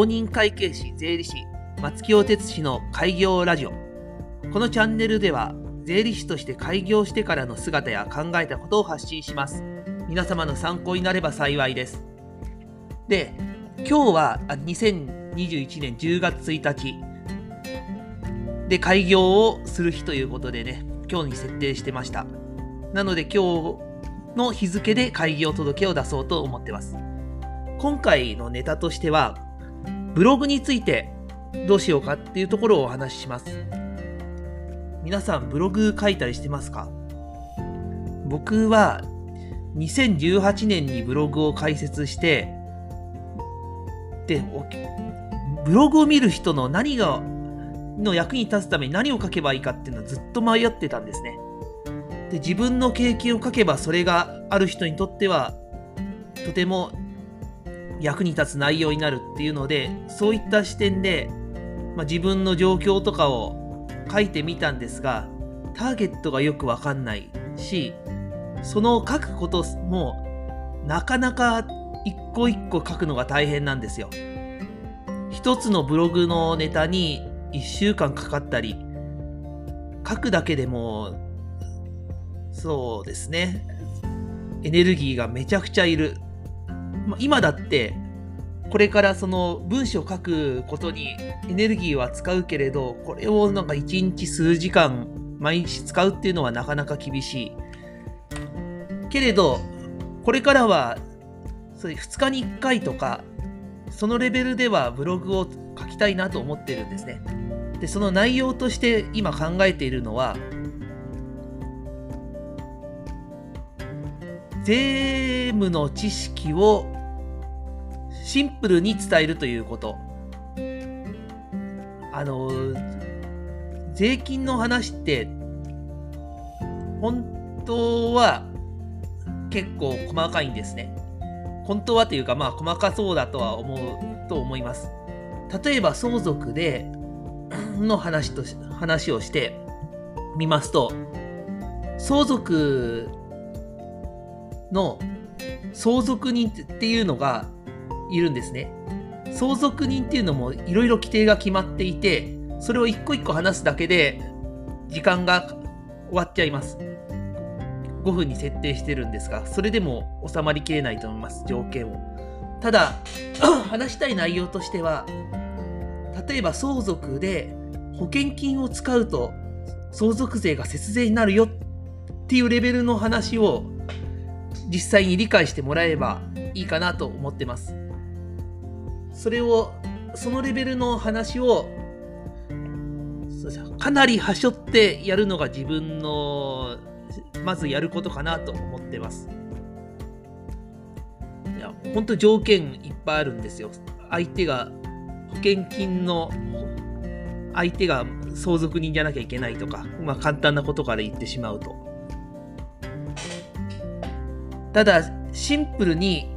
公認会計士税理士松清哲氏の開業ラジオ。このチャンネルでは税理士として開業してからの姿や考えたことを発信します。皆様の参考になれば幸いです。で今日は2021年10月1日。で開業をする日ということでね今日に設定してました。なので今日の日付で開業届を出そうと思ってます。今回のネタとしてはブログについてどうしようかっていうところをお話しします。皆さんブログ書いたりしてますか？僕は2018年にブログを開設してでブログを見る人の何がの役に立つために何を書けばいいかっていうのはずっと迷ってたんですね。で自分の経験を書けばそれがある人にとってはとても役に立つ内容になるっていうのでそういった視点で、まあ、自分の状況とかを書いてみたんですがターゲットがよくわかんないしその書くこともなかなか一個一個書くのが大変なんですよ。一つのブログのネタに1週間かかったり書くだけでもそうですねエネルギーがめちゃくちゃいる今だってこれからその文章を書くことにエネルギーは使うけれどこれをなんか1日数時間毎日使うっていうのはなかなか厳しい。けれどこれからはそう2日に1回とかそのレベルではブログを書きたいなと思ってるんですね。でその内容として今考えているのは税務の知識をシンプルに伝えるということ。あの、税金の話って、本当は結構細かいんですね。本当はというか、まあ細かそうだとは思うと思います。例えば相続で の話と話をしてみますと、相続の相続人っていうのがいるんですね。相続人っていうのもいろいろ規定が決まっていて、それを一個一個話すだけで時間が終わっちゃいます。5分に設定してるんですが、それでも収まりきれないと思います、条件を。ただ、話したい内容としては、例えば相続で保険金を使うと相続税が節税になるよっていうレベルの話を実際に理解してもらえばいいかなと思ってます。それを、そのレベルの話を、かなりはしょってやるのが自分の、まずやることかなと思ってます。いや、本当条件いっぱいあるんですよ。相手が、保険金の、相手が相続人じゃなきゃいけないとか、まあ簡単なことから言ってしまうと。ただ、シンプルに、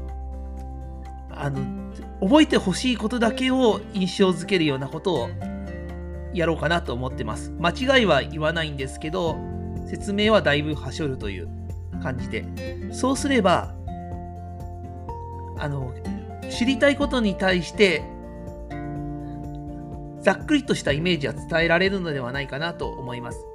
あの、覚えてほしいことだけを印象づけるようなことをやろうかなと思ってます。間違いは言わないんですけど、説明はだいぶはしょるという感じで。そうすれば、あの、知りたいことに対して、ざっくりとしたイメージは伝えられるのではないかなと思います。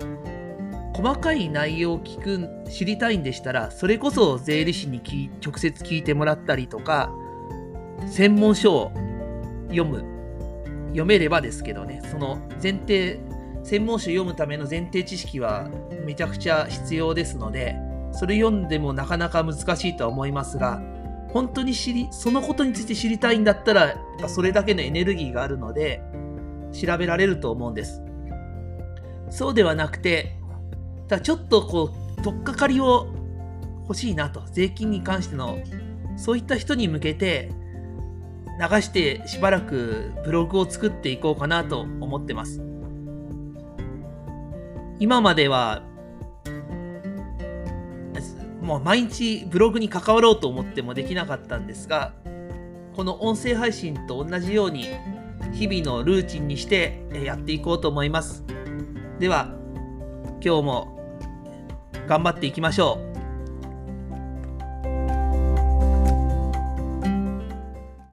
細かい内容を聞く、知りたいんでしたら、それこそ税理士に直接聞いてもらったりとか、専門書を読む、読めればですけどね、その前提、専門書を読むための前提知識はめちゃくちゃ必要ですので、それ読んでもなかなか難しいとは思いますが、本当に知り、そのことについて知りたいんだったら、やっぱそれだけのエネルギーがあるので、調べられると思うんです。そうではなくて、だちょっとこう、取っかかりを欲しいなと、税金に関しての、そういった人に向けて、流してしばらくブログを作っていこうかなと思ってます。今までは、もう毎日ブログに関わろうと思ってもできなかったんですが、この音声配信と同じように日々のルーチンにしてやっていこうと思います。では、今日も頑張っていきましょう。